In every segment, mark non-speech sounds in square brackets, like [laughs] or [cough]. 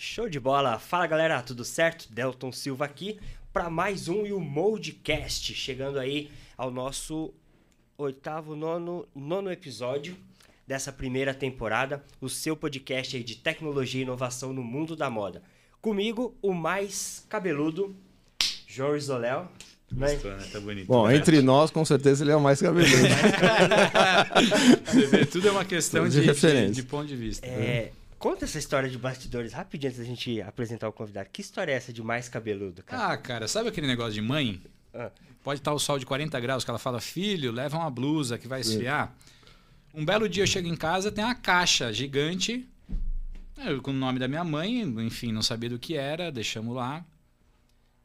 Show de bola! Fala galera, tudo certo? Delton Silva aqui para mais um e o Moldcast, chegando aí ao nosso oitavo, nono, nono episódio dessa primeira temporada, o seu podcast aí de tecnologia e inovação no mundo da moda. Comigo, o mais cabeludo, João Isoléu. Né? Gostou, né? Tá bonito. Bom, entre nós, com certeza ele é o mais cabeludo. [laughs] Você vê, tudo é uma questão de, de, de, de ponto de vista. É, Conta essa história de bastidores rapidinho antes da gente apresentar o convidado. Que história é essa de mais cabeludo, cara? Ah, cara, sabe aquele negócio de mãe? Ah. Pode estar o sol de 40 graus, que ela fala, filho, leva uma blusa que vai esfriar. Um belo dia eu chego em casa, tem uma caixa gigante, eu, com o nome da minha mãe, enfim, não sabia do que era, deixamos lá.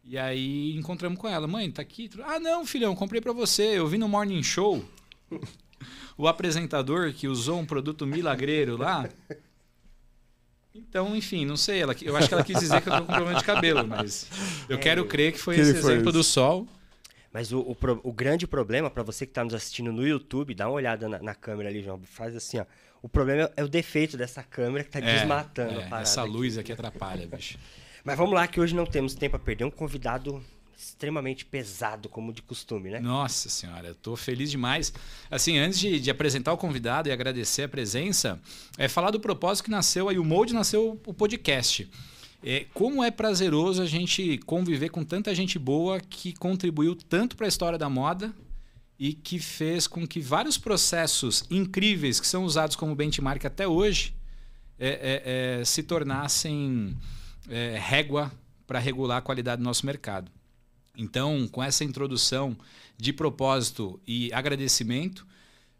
E aí encontramos com ela, mãe, tá aqui? Ah, não, filhão, comprei para você, eu vi no Morning Show. [laughs] o apresentador que usou um produto milagreiro lá então, enfim, não sei. Ela, eu acho que ela quis dizer que eu tô com problema de cabelo, mas eu é, quero crer que foi que esse exemplo do sol. Mas o, o, o grande problema, para você que está nos assistindo no YouTube, dá uma olhada na, na, câmera ali, João. Faz assim, ó. O problema é, o defeito dessa câmera que está é, desmatando é, Essa luz aqui atrapalha, bicho. Mas vamos lá, que hoje não temos tempo a perder. Um convidado extremamente pesado, como de costume, né? Nossa senhora, eu tô feliz demais. Assim, antes de, de, apresentar o convidado e agradecer a presença, é falar do propósito que nasceu aí, o Molde nasceu o podcast. É, como é prazeroso a gente conviver com tanta gente boa que contribuiu tanto para a história da moda e que fez com que vários processos incríveis que são usados como benchmark até hoje é, é, é se tornassem é, régua para regular a qualidade do nosso mercado. Então, com essa introdução de propósito e agradecimento,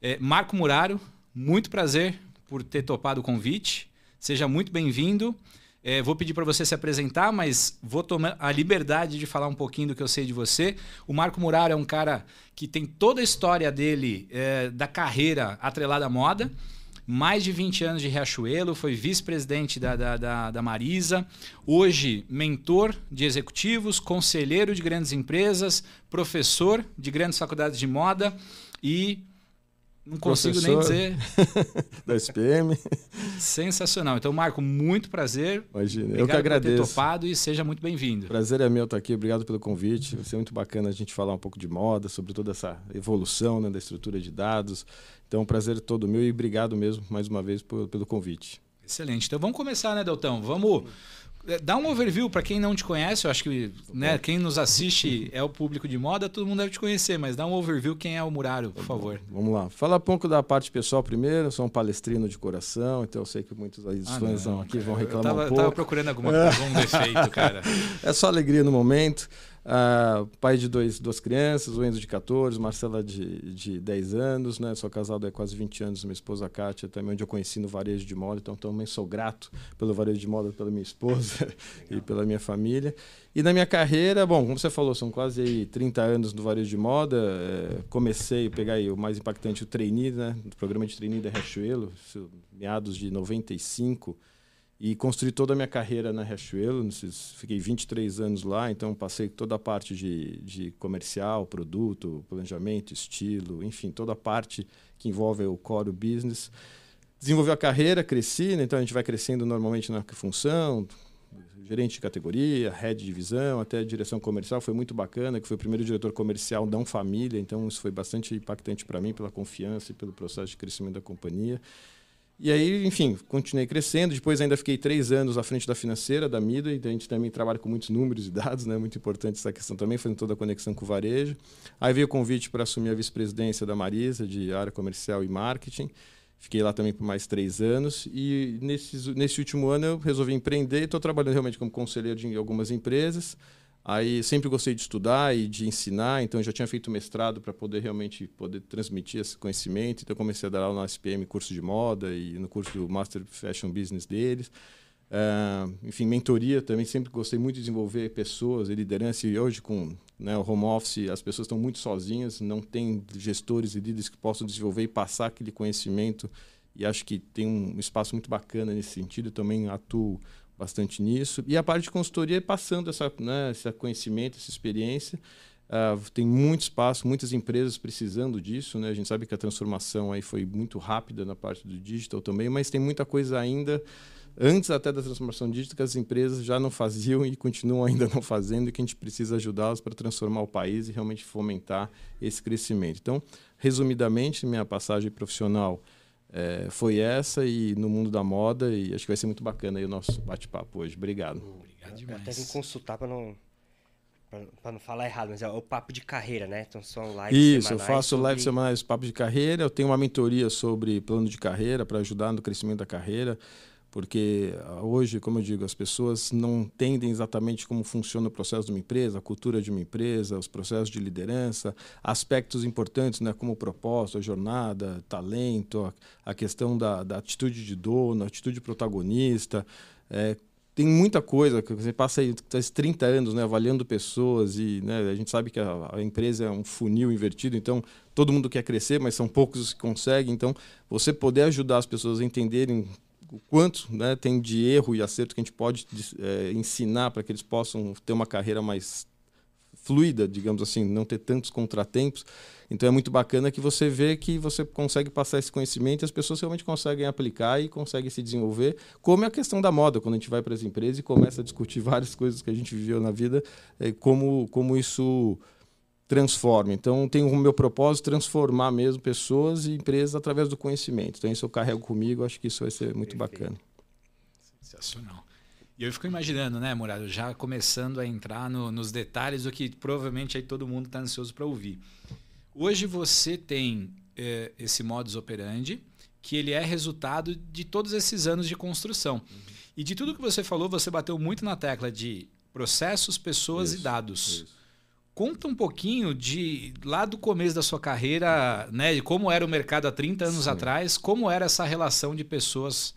é, Marco Muraro, muito prazer por ter topado o convite. Seja muito bem-vindo. É, vou pedir para você se apresentar, mas vou tomar a liberdade de falar um pouquinho do que eu sei de você. O Marco Muraro é um cara que tem toda a história dele, é, da carreira atrelada à moda mais de 20 anos de Riachuelo, foi vice-presidente da, da, da, da, Marisa, hoje mentor de executivos, conselheiro de grandes empresas, professor de grandes faculdades de moda e não consigo nem dizer. [laughs] da SPM. Sensacional. Então, Marco, muito prazer. Imagina, Obrigado eu que agradeço. Por ter topado e seja muito bem-vindo. Prazer é meu estar aqui. Obrigado pelo convite. Vai ser muito bacana a gente falar um pouco de moda, sobre toda essa evolução né, da estrutura de dados. Então, um prazer todo meu e obrigado mesmo mais uma vez por, pelo convite. Excelente. Então, vamos começar, né, Deltão? Vamos é, dá um overview para quem não te conhece. Eu acho que né, quem nos assiste é o público de moda, todo mundo deve te conhecer, mas dá um overview quem é o Muraro, por favor. Vamos lá. Fala um pouco da parte pessoal primeiro. Eu sou um palestrino de coração, então eu sei que muitos dos ah, fãs não, aqui cara, vão reclamar eu tava, um pouco. Tava procurando alguma, algum defeito, cara. [laughs] É só alegria no momento. Uh, pai de dois, duas crianças, o Enzo de 14, Marcela de, de 10 anos, né? Sou casado há quase 20 anos, minha esposa Kátia, também onde eu conheci no varejo de moda, então também sou grato pelo varejo de moda, pela minha esposa [laughs] e pela minha família. E na minha carreira, bom, como você falou, são quase aí 30 anos no varejo de moda. É, comecei a pegar aí o mais impactante, o trainee, né? O programa de trainee da Riachuelo, meados de 95 e construí toda a minha carreira na Riachuelo. Fiquei 23 anos lá, então passei toda a parte de, de comercial, produto, planejamento, estilo, enfim, toda a parte que envolve o core business. Desenvolvi a carreira, cresci, né? então a gente vai crescendo normalmente na função, gerente de categoria, head de divisão, até direção comercial, foi muito bacana, que foi o primeiro diretor comercial não família, então isso foi bastante impactante para mim, pela confiança e pelo processo de crescimento da companhia. E aí, enfim, continuei crescendo. Depois ainda fiquei três anos à frente da financeira, da Mida, então a gente também trabalha com muitos números e dados, né? Muito importante essa questão também, fazendo toda a conexão com o varejo. Aí veio o convite para assumir a vice-presidência da Marisa, de área comercial e marketing. Fiquei lá também por mais três anos. E nesse, nesse último ano eu resolvi empreender estou trabalhando realmente como conselheiro de algumas empresas. Aí sempre gostei de estudar e de ensinar, então já tinha feito mestrado para poder realmente poder transmitir esse conhecimento. Então comecei a dar aula na SPM, curso de moda e no curso do Master Fashion Business deles. Uh, enfim, mentoria também sempre gostei muito de desenvolver pessoas e liderança. E hoje com né, o home office as pessoas estão muito sozinhas, não tem gestores e líderes que possam desenvolver e passar aquele conhecimento. E acho que tem um espaço muito bacana nesse sentido. Eu também atuo bastante nisso. E a parte de consultoria é passando essa, né, esse conhecimento, essa experiência. Uh, tem muito espaço, muitas empresas precisando disso. Né? A gente sabe que a transformação aí foi muito rápida na parte do digital também, mas tem muita coisa ainda antes até da transformação digital, que as empresas já não faziam e continuam ainda [laughs] não fazendo, e que a gente precisa ajudá-las para transformar o país e realmente fomentar esse crescimento. Então, resumidamente, minha passagem profissional é, foi essa e no mundo da moda, e acho que vai ser muito bacana aí o nosso bate-papo hoje. Obrigado. Obrigado demais. Eu até vim consultar para não para não falar errado, mas é o papo de carreira, né? Então são lives Isso, eu faço sobre... live semanais, papo de carreira. Eu tenho uma mentoria sobre plano de carreira para ajudar no crescimento da carreira porque ah, hoje, como eu digo, as pessoas não entendem exatamente como funciona o processo de uma empresa, a cultura de uma empresa, os processos de liderança, aspectos importantes, né, como o propósito, a jornada, talento, a, a questão da, da, atitude de dono, atitude protagonista. É, tem muita coisa que você passa aí 30 anos né, avaliando pessoas e né, a gente sabe que a, a, empresa é um funil invertido, então todo mundo quer crescer, mas são poucos os que conseguem. Então, você poder ajudar as pessoas a entenderem o quanto né, tem de erro e acerto que a gente pode é, ensinar para que eles possam ter uma carreira mais fluida, digamos assim, não ter tantos contratempos. Então é muito bacana que você vê que você consegue passar esse conhecimento e as pessoas realmente conseguem aplicar e conseguem se desenvolver, como é a questão da moda, quando a gente vai para as empresas e começa a discutir [laughs] várias coisas que a gente viveu na vida, é, como, como isso transforma. Então, tenho o meu propósito transformar mesmo pessoas e empresas através do conhecimento. Então, isso eu carrego comigo, acho que isso vai ser muito bacana. Sensacional. E eu fico imaginando, né, Murado, já começando a entrar no, nos detalhes do que provavelmente aí todo mundo está ansioso para ouvir. Hoje você tem é, esse modus operandi, que ele é resultado de todos esses anos de construção. Uhum. E de tudo que você falou, você bateu muito na tecla de processos, pessoas isso, e dados. Isso. Conta um pouquinho de lá do começo da sua carreira, né, de como era o mercado há 30 anos Sim. atrás, como era essa relação de pessoas,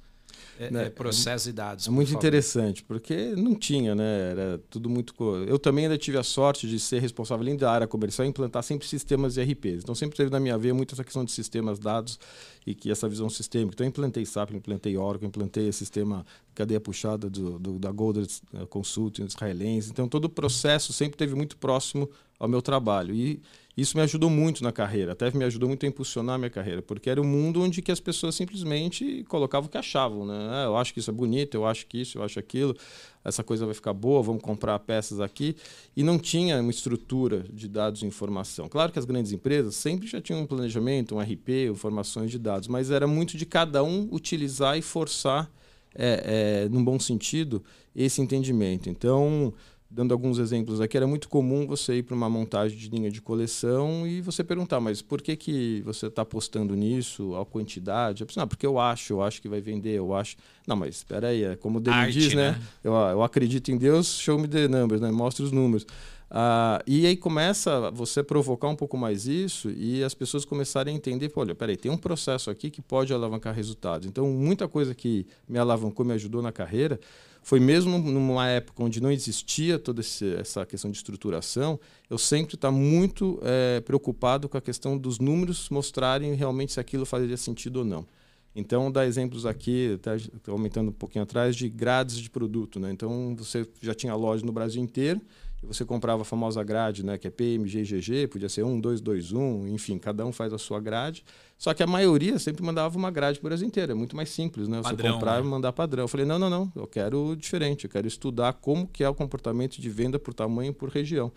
é, né, é, processos é, e dados. É muito interessante, porque não tinha, né? Era tudo muito. Eu também ainda tive a sorte de ser responsável além da área comercial e implantar sempre sistemas ERPs. Então sempre teve na minha veia muito essa questão de sistemas, dados e que essa visão sistêmica. Então eu implantei SAP, implantei Oracle, implantei o sistema cadeia puxada do, do da Golder eh, Consulting israelense. Então todo o processo sempre teve muito próximo ao meu trabalho e isso me ajudou muito na carreira, até me ajudou muito a impulsionar a minha carreira, porque era um mundo onde que as pessoas simplesmente colocavam o que achavam, né? Ah, eu acho que isso é bonito, eu acho que isso, eu acho aquilo, essa coisa vai ficar boa, vamos comprar peças aqui, e não tinha uma estrutura de dados e informação. Claro que as grandes empresas sempre já tinham um planejamento, um RP, informações de dados, mas era muito de cada um utilizar e forçar, é, é, num bom sentido, esse entendimento. Então, dando alguns exemplos aqui, era muito comum você ir para uma montagem de linha de coleção e você perguntar, mas por que, que você está apostando nisso, a quantidade? Eu pensei, não, porque eu acho, eu acho que vai vender, eu acho. Não, mas espera aí, é como o Dele diz, né? né? Eu, eu acredito em Deus, show me the numbers, né? Mostra os números. Ah, e aí começa você provocar um pouco mais isso e as pessoas começarem a entender, olha, peraí, tem um processo aqui que pode alavancar resultados. Então, muita coisa que me alavancou, me ajudou na carreira, foi mesmo numa época onde não existia toda essa questão de estruturação, eu sempre estar tá muito é, preocupado com a questão dos números mostrarem realmente se aquilo faria sentido ou não. Então, dá exemplos aqui, até aumentando um pouquinho atrás, de grades de produto. Né? Então, você já tinha loja no Brasil inteiro, e você comprava a famosa grade, né, que é PMG, GG, podia ser 1, 2, 2, 1, enfim, cada um faz a sua grade. Só que a maioria sempre mandava uma grade por Brasil inteiro, é muito mais simples, né? Você padrão, comprar né? e mandar padrão. Eu falei, não, não, não, eu quero diferente, eu quero estudar como que é o comportamento de venda por tamanho por região.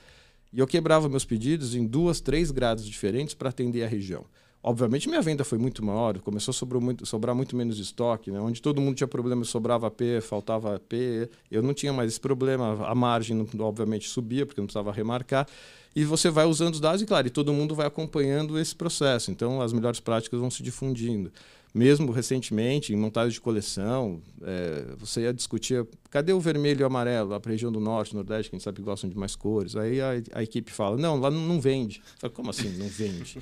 E eu quebrava meus pedidos em duas, três grades diferentes para atender a região. Obviamente minha venda foi muito maior, começou a muito, sobrar muito menos estoque, né? onde todo mundo tinha problema, sobrava P, faltava P, eu não tinha mais esse problema, a margem obviamente subia porque não precisava remarcar, e você vai usando os dados e claro, e todo mundo vai acompanhando esse processo, então as melhores práticas vão se difundindo. Mesmo recentemente, em montagem de coleção, é, você ia discutir cadê o vermelho e o amarelo, a região do norte, nordeste, que a gente sabe gostam de mais cores. Aí a, a equipe fala, não, lá não, não vende. Falo, Como assim não vende?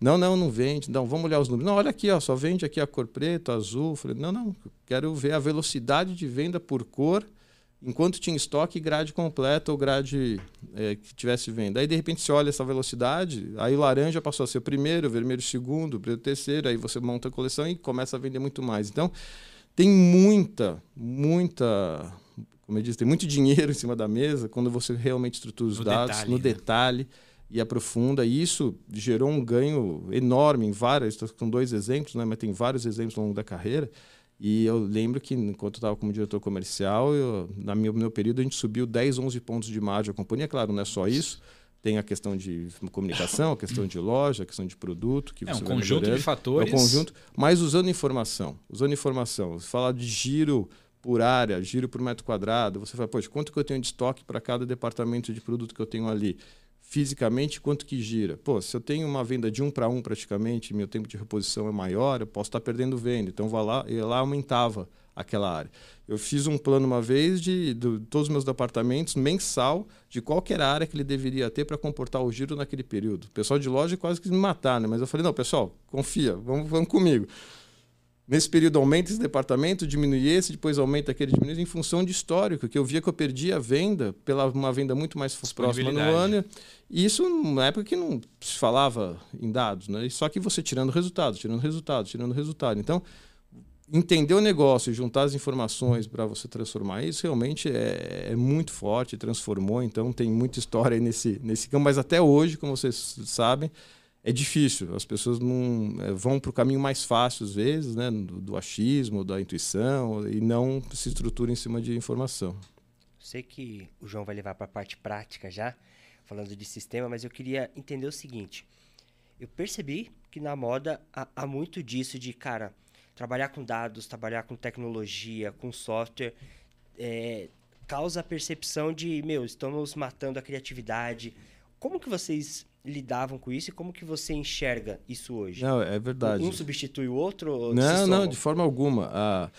Não, não, não vende. Não, vamos olhar os números. Não, olha aqui, ó, só vende aqui a cor preta, azul. Falei, não, não, quero ver a velocidade de venda por cor enquanto tinha estoque, grade completa ou grade é, que tivesse venda. Aí, de repente, você olha essa velocidade, aí o laranja passou a ser o primeiro, o vermelho o segundo, o preto o terceiro, aí você monta a coleção e começa a vender muito mais. Então, tem muita, muita, como eu disse, tem muito [laughs] dinheiro em cima da mesa quando você realmente estrutura os no dados detalhe, no né? detalhe e aprofunda. E isso gerou um ganho enorme em várias, estou com dois exemplos, né, mas tem vários exemplos ao longo da carreira. E eu lembro que, enquanto eu estava como diretor comercial, eu, na meu, meu período, a gente subiu 10, 11 pontos de margem. A companhia, claro, não é só isso. Tem a questão de comunicação, a questão de loja, a questão de produto. Que é um conjunto de fatores. É um conjunto, mas usando informação. Usando informação. Você fala de giro por área, giro por metro quadrado. Você fala, poxa, quanto que eu tenho de estoque para cada departamento de produto que eu tenho ali? Fisicamente, quanto que gira? Pô, se eu tenho uma venda de um para um praticamente, meu tempo de reposição é maior, eu posso estar perdendo venda. Então, vou lá, eu lá aumentava aquela área. Eu fiz um plano uma vez de, de todos os meus departamentos, mensal, de qualquer área que ele deveria ter para comportar o giro naquele período. O pessoal de loja quase quis me matar, né? mas eu falei, não, pessoal, confia, vamos, vamos comigo. Nesse período aumenta esse departamento, diminui esse, depois aumenta aquele, diminui em função de histórico, que eu via que eu perdia a venda pela uma venda muito mais próxima no ano. E isso numa época que não se falava em dados, né? Só que você tirando resultados, tirando resultados, tirando resultado. Então, entender o negócio e juntar as informações para você transformar isso realmente é, é, muito forte, transformou. Então, tem muita história nesse, nesse campo, mas até hoje, como vocês sabem, é difícil. As pessoas não é, vão para o caminho mais fácil às vezes, né, do, do, achismo, da intuição e não se estruturam em cima de informação. Sei que o João vai levar para a parte prática já, falando de sistema, mas eu queria entender o seguinte. Eu percebi que na moda há, há muito disso de, cara, trabalhar com dados, trabalhar com tecnologia, com software, é, causa a percepção de, meu, estamos matando a criatividade. Como que vocês lidavam com isso e como que você enxerga isso hoje? Não, é verdade. Um substitui o outro? não, não, de forma alguma. Ah,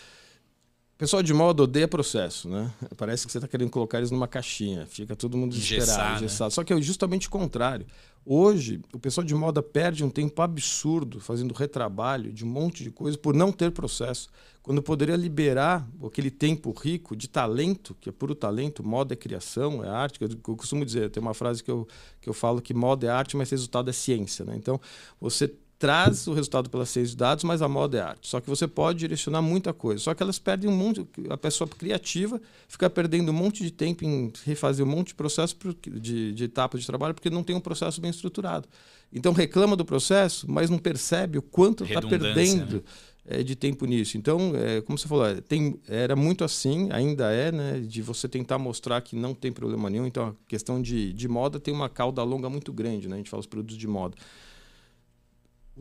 pessoal de moda odeia processo, né? Parece que você está querendo colocar eles numa caixinha. Fica todo mundo desesperado, engessado. Né? Só que é justamente o contrário. Hoje, o pessoal de moda perde um tempo absurdo fazendo retrabalho de um monte de coisa por não ter processo. Quando poderia liberar aquele tempo rico de talento, que é puro talento, moda é criação, é arte. Eu, eu costumo dizer, tem uma frase que eu, que eu falo que moda é arte, mas resultado é ciência. Né? Então, você traz o resultado pela ciência de dados, mas a moda é arte. Só que você pode direcionar muita coisa. Só que elas perdem um monte. A pessoa criativa fica perdendo um monte de tempo em refazer um monte de processo de, de etapas de trabalho porque não tem um processo bem estruturado. Então reclama do processo, mas não percebe o quanto está perdendo. Né? De tempo nisso. Então, é, como você falou, é, tem, era muito assim, ainda é, né, de você tentar mostrar que não tem problema nenhum. Então, a questão de, de moda tem uma cauda longa muito grande, né? A gente fala os produtos de moda.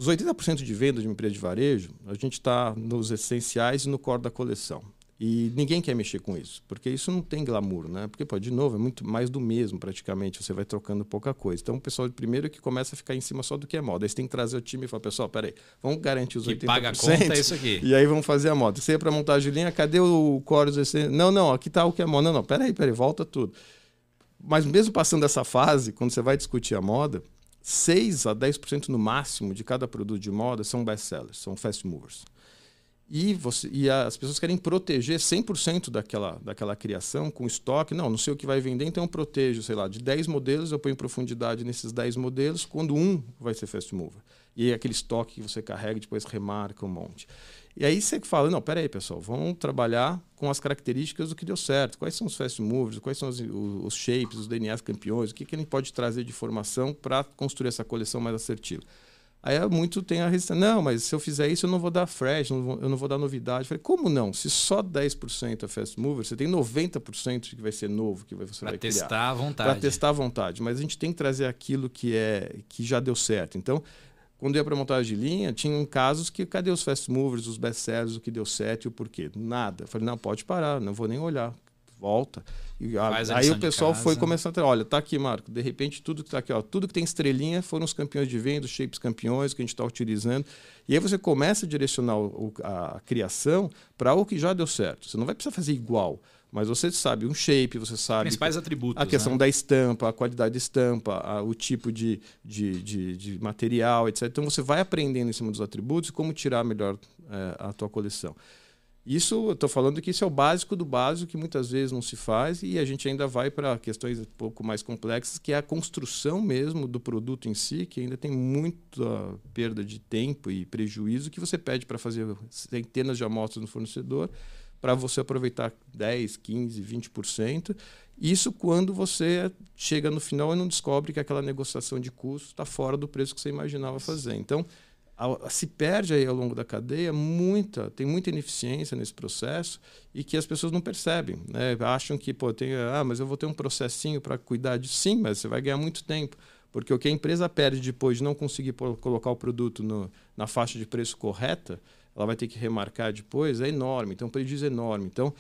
Os 80% de venda de uma empresa de varejo, a gente está nos essenciais e no core da coleção. E ninguém quer mexer com isso, porque isso não tem glamour, né? Porque, pô, de novo, é muito mais do mesmo praticamente, você vai trocando pouca coisa. Então, o pessoal, primeiro, que começa a ficar em cima só do que é moda. Aí você tem que trazer o time e falar, pessoal, peraí, vamos garantir os que 80%. paga a conta é isso aqui. [laughs] E aí vamos fazer a moda. Você ia para montar a linha, cadê o core? Não, não, aqui está o que é moda. Não, não, peraí, peraí, volta tudo. Mas mesmo passando essa fase, quando você vai discutir a moda, 6 a 10% no máximo de cada produto de moda são best-sellers, são fast movers. E, você, e as pessoas querem proteger 100% daquela, daquela criação com estoque. Não, não sei o que vai vender, então eu protejo, sei lá, de 10 modelos, eu ponho profundidade nesses 10 modelos, quando um vai ser fast mover. E aí aquele estoque que você carrega depois remarca um monte. E aí você fala, não, peraí, pessoal, vamos trabalhar com as características do que deu certo. Quais são os fast movers, quais são os, os shapes, os DNAs campeões, o que, que a gente pode trazer de informação para construir essa coleção mais assertiva. Aí muito tem a resistência. Não, mas se eu fizer isso, eu não vou dar fresh, não vou, eu não vou dar novidade. Eu falei, como não? Se só 10% é fast mover, você tem 90% que vai ser novo, que você pra vai testar criar. à vontade. Para testar à vontade. Mas a gente tem que trazer aquilo que, é, que já deu certo. Então, quando ia para montagem de linha, tinham casos que cadê os fast movers, os best sellers, o que deu certo e o porquê? Nada. Eu falei, não, pode parar, não vou nem olhar. Volta. E a, aí o pessoal foi começando a olha, tá aqui, Marco, de repente tudo que está aqui, ó, tudo que tem estrelinha foram os campeões de venda, os shapes campeões que a gente está utilizando. E aí você começa a direcionar o, a, a criação para o que já deu certo. Você não vai precisar fazer igual. Mas você sabe um shape, você sabe. Principais atributos. A questão né? da estampa, a qualidade da estampa, a, o tipo de, de, de, de, material, etc. Então você vai aprendendo em cima dos atributos como tirar melhor é, a tua coleção. Isso, eu estou falando que isso é o básico do básico que muitas vezes não se faz e a gente ainda vai para questões um pouco mais complexas, que é a construção mesmo do produto em si, que ainda tem muita perda de tempo e prejuízo que você pede para fazer centenas de amostras no fornecedor para você aproveitar 10, 15, 20%. Isso quando você chega no final e não descobre que aquela negociação de custo está fora do preço que você imaginava fazer. Então, se perde aí ao longo da cadeia muita, tem muita ineficiência nesse processo e que as pessoas não percebem, né? Acham que, pô, tem, ah, mas eu vou ter um processinho para cuidar disso. Sim, mas você vai ganhar muito tempo. Porque o que a empresa perde depois de não conseguir colocar o produto no, na faixa de preço correta, ela vai ter que remarcar depois, é enorme. Então, o prejuízo é enorme. Então,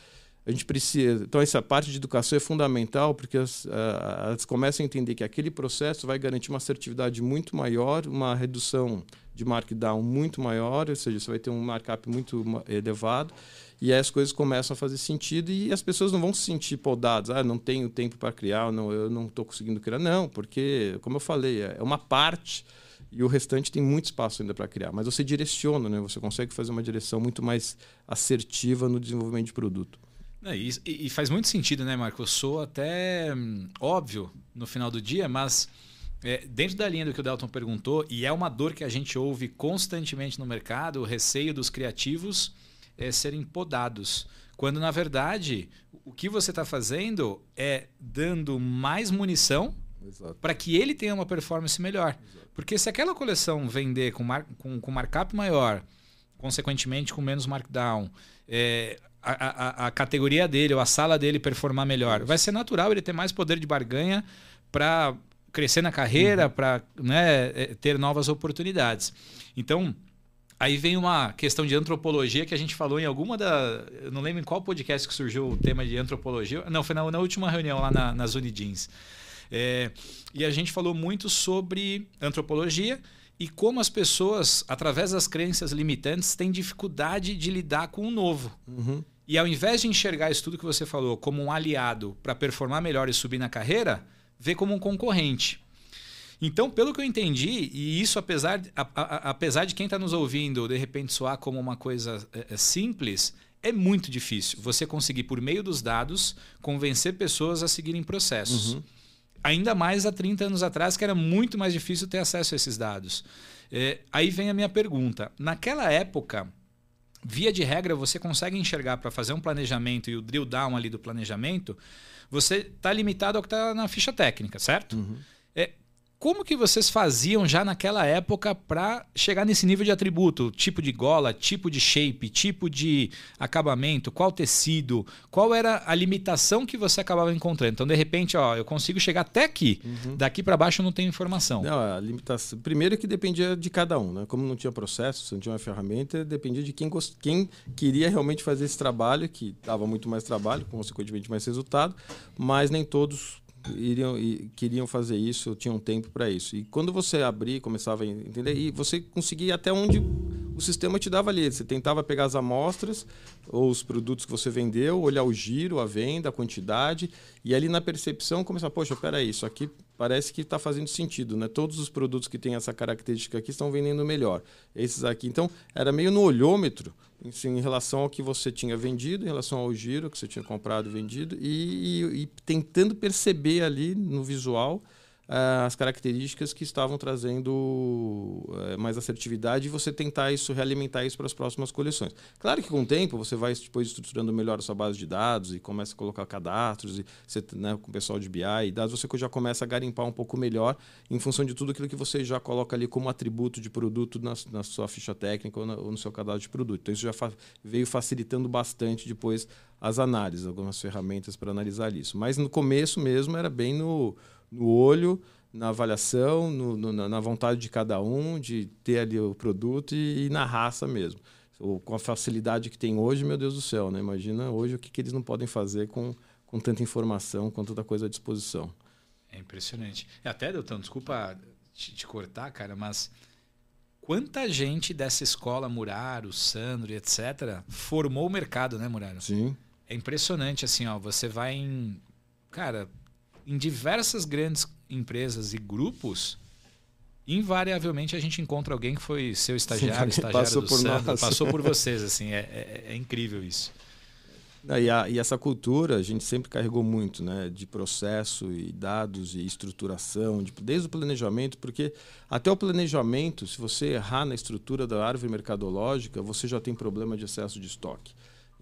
a gente precisa. Então, essa parte de educação é fundamental, porque as, elas começam a entender que aquele processo vai garantir uma assertividade muito maior, uma redução de markdown muito maior, ou seja, você vai ter um markup muito elevado, e aí as coisas começam a fazer sentido e as pessoas não vão se sentir podadas. Ah, não tenho tempo para criar, não, eu não estou conseguindo criar. Não, porque, como eu falei, é uma parte e o restante tem muito espaço ainda para criar. Mas você direciona, né? você consegue fazer uma direção muito mais assertiva no desenvolvimento de produto. E, e, faz muito sentido, né, Marco? Eu sou até hum, óbvio no final do dia, mas é, dentro da linha do que o Delton perguntou, e é uma dor que a gente ouve constantemente no mercado, o receio dos criativos é, serem podados. Quando, na verdade, o que você está fazendo é dando mais munição para que ele tenha uma performance melhor. Exato. Porque se aquela coleção vender com, mar, com, com markup maior, consequentemente com menos markdown, é, a, a, a, categoria dele ou a sala dele performar melhor. Vai ser natural ele ter mais poder de barganha para crescer na carreira, uhum. para né, é, ter novas oportunidades. Então, aí vem uma questão de antropologia que a gente falou em alguma da. Eu não lembro em qual podcast que surgiu o tema de antropologia. Não, foi na, na última reunião lá na, nas Unidins. É, e a gente falou muito sobre antropologia e como as pessoas, através das crenças limitantes, têm dificuldade de lidar com o novo. Uhum. E ao invés de enxergar isso tudo que você falou como um aliado para performar melhor e subir na carreira, vê como um concorrente. Então, pelo que eu entendi, e isso apesar, a, a, apesar de quem está nos ouvindo de repente soar como uma coisa é, é, simples, é muito difícil você conseguir, por meio dos dados, convencer pessoas a seguirem processos. Uhum. Ainda mais há 30 anos atrás, que era muito mais difícil ter acesso a esses dados. É, aí vem a minha pergunta. Naquela época, via de regra, você consegue enxergar para fazer um planejamento e o drill down ali do planejamento, você está limitado ao que está na ficha técnica, certo? Uhum. Como que vocês faziam já naquela época para chegar nesse nível de atributo? Tipo de gola, tipo de shape, tipo de acabamento, qual tecido, qual era a limitação que você acabava encontrando? Então, de repente, ó, eu consigo chegar até aqui. Uhum. Daqui para baixo eu não tenho informação. Não, a limitação. Primeiro que dependia de cada um, né? Como não tinha processo, não tinha uma ferramenta, dependia de quem, gost... quem queria realmente fazer esse trabalho, que dava muito mais trabalho, consequentemente mais resultado, mas nem todos iriam queriam fazer isso, tinham tempo para isso. E quando você abrir, começava a entender, e você conseguia até onde o sistema te dava ali. Você tentava pegar as amostras ou os produtos que você vendeu, olhar o giro, a venda, a quantidade, e ali na percepção começar, poxa, peraí, isso aqui parece que está fazendo sentido, né? Todos os produtos que têm essa característica aqui estão vendendo melhor. Esses aqui, então, era meio no olhômetro assim, em relação ao que você tinha vendido, em relação ao giro que você tinha comprado e vendido, e, e, e tentando perceber ali no visual uh, as características que estavam trazendo uh, mais assertividade e você tentar isso, realimentar isso para as próximas coleções. Claro que com o tempo você vai depois estruturando melhor a sua base de dados e começa a colocar cadastros e você, né, com o pessoal de BI e dados, você já começa a garimpar um pouco melhor em função de tudo aquilo que você já coloca ali como atributo de produto na, na sua ficha técnica ou, na, ou, no seu cadastro de produto. Então isso já fa veio facilitando bastante depois as análises, algumas ferramentas para analisar isso. Mas no começo mesmo era bem no no olho, na avaliação, no, no, na vontade de cada um, de ter ali o produto e, e na raça mesmo. Ou com a facilidade que tem hoje, meu Deus do céu, né? Imagina hoje o que, que eles não podem fazer com, com tanta informação, com tanta coisa à disposição. É impressionante. Até, Deltão, desculpa te, te, cortar, cara, mas quanta gente dessa escola Muraro, Sandro etc. formou o mercado, né, Muraro? Sim. É impressionante, assim, ó. Você vai em. Cara, em diversas grandes empresas e grupos, invariavelmente a gente encontra alguém que foi seu estagiário, Sim, estagiário passou do por Sandro, nós. passou por [laughs] vocês, assim, é, é, é incrível isso. E, a, e, essa cultura a gente sempre carregou muito, né, de processo e dados e estruturação, de, desde o planejamento, porque até o planejamento, se você errar na estrutura da árvore mercadológica, você já tem problema de excesso de estoque.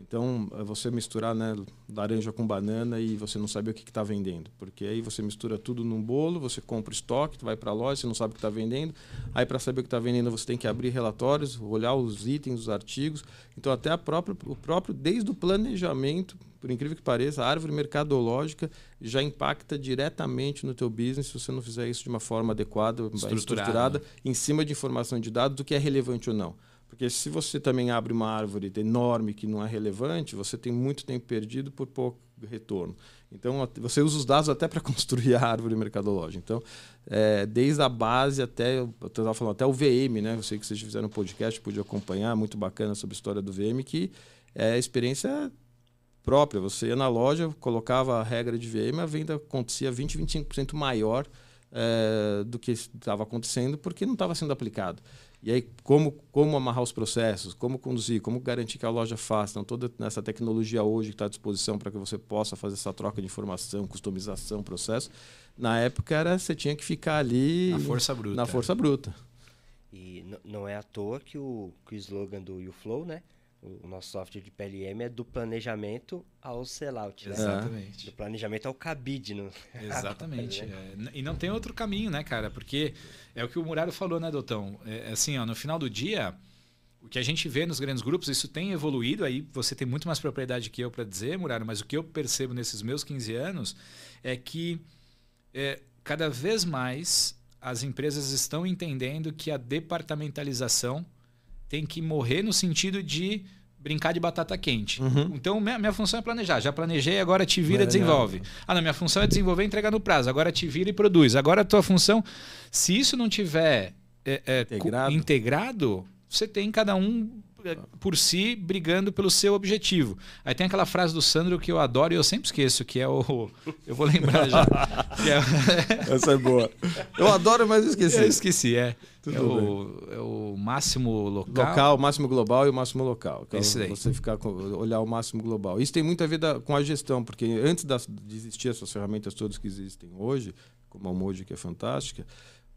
Então, é você misturar né, laranja com banana e você não sabe o que está vendendo. Porque aí você mistura tudo num bolo, você compra estoque, vai para a loja, você não sabe o que está vendendo. Aí, para saber o que está vendendo, você tem que abrir relatórios, olhar os itens, os artigos. Então, até a própria, o próprio, desde o planejamento, por incrível que pareça, a árvore mercadológica já impacta diretamente no teu business se você não fizer isso de uma forma adequada, estruturada, estruturada em cima de informação de dados do que é relevante ou não. Porque se você também abre uma árvore enorme que não é relevante, você tem muito tempo perdido por pouco retorno. Então, você usa os dados até para [laughs] construir a árvore mercadológica. Então, é, desde a base até, eu estava falando, até o VM, né? Eu sei que vocês fizeram um podcast, pude acompanhar, muito bacana sobre a história do VM, que é a experiência própria. Você ia na loja, colocava a regra de VM, a venda acontecia 20, 25% maior é, do que estava acontecendo, porque não estava sendo aplicado. E aí, como, como amarrar os processos, como conduzir, como garantir que a loja faça. Então, toda essa tecnologia hoje que está à disposição para que você possa fazer essa troca de informação, customização, processo. Na época, era você tinha que ficar ali... Na força bruta. Na força bruta. E não é à toa que o, que o slogan do YouFlow, né? O nosso software de PLM é do planejamento ao sellout. Né? Exatamente. Do planejamento ao cabide. No... [laughs] Exatamente. é. E não tem outro caminho, né, cara? Porque é o que o Muraro falou, né, Doutor? É, assim, ó, no final do dia, o que a gente vê nos grandes grupos, isso tem evoluído. Aí você tem muito mais propriedade que eu para dizer, Muraro, mas o que eu percebo nesses meus 15 anos é que é, cada vez mais as empresas estão entendendo que a departamentalização tem que morrer no sentido de brincar de batata quente. Uhum. Então, minha, minha, função é planejar. Já planejei, agora te vira e desenvolve. Ah, não, minha função é desenvolver e entregar no prazo. Agora te vira e produz. Agora a tua função, se isso não tiver é, é, integrado. integrado, você tem cada um por si brigando pelo seu objetivo. Aí tem aquela frase do Sandro que eu adoro e eu sempre esqueço, que é o. Eu vou lembrar já. [laughs] é... [laughs] Essa é boa. Eu adoro, mas esqueci. Eu esqueci, é. É o, é o, máximo local. Local, o máximo global e o máximo local. Então, Esse daí. Você ficar com, olhar o máximo global. Isso tem muito a ver da, com a gestão, porque antes das, de existir essas ferramentas todas que existem hoje, como a Moji, que é fantástica,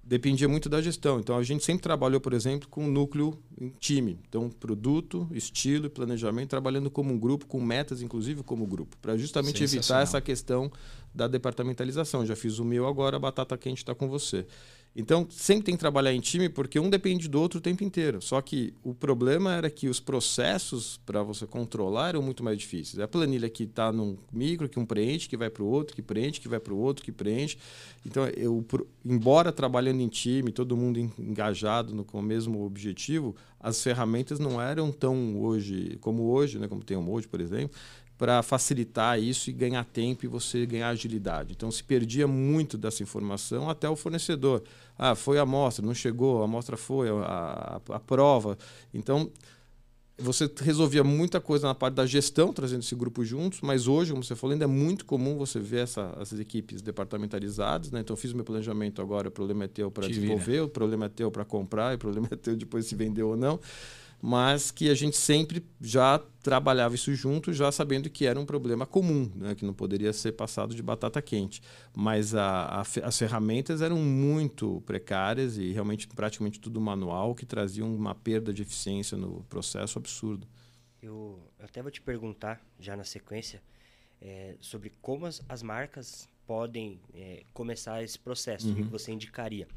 dependia muito da gestão. Então a gente sempre trabalhou, por exemplo, com um núcleo em time. Então produto, estilo e planejamento trabalhando como um grupo, com metas inclusive como grupo, para justamente evitar essa questão da departamentalização. Já fiz o meu agora, a batata quente está com você. Então, sempre tem que trabalhar em time porque um depende do outro o tempo inteiro. Só que o problema era que os processos para você controlar eram muito mais difíceis. É a planilha que está num micro, que um preenche, que vai para o outro, que preenche, que vai para o outro, que preenche. Então, eu, embora trabalhando em time, todo mundo engajado no, com o mesmo objetivo, as ferramentas não eram tão hoje como hoje, né, como tem o Mode, por exemplo, para facilitar isso e ganhar tempo e você ganhar agilidade. Então se perdia muito dessa informação até o fornecedor. Ah, foi a amostra, não chegou, a amostra foi, a, a, a prova. Então você resolvia muita coisa na parte da gestão, trazendo esse grupo juntos, mas hoje, como você falou, ainda é muito comum você ver essa, essas equipes departamentalizadas. Né? Então, eu fiz meu planejamento agora, o problema é teu para desenvolver, o problema é teu para comprar, o problema é teu depois se vender ou não mas que a gente sempre já trabalhava isso junto, já sabendo que era um problema comum, né? que não poderia ser passado de batata quente. Mas a, a, as ferramentas eram muito precárias e realmente praticamente tudo manual, que trazia uma perda de eficiência no processo absurdo. Eu, eu até vou te perguntar, já na sequência, é, sobre como as, as marcas podem é, começar esse processo, uhum. o que você indicaria.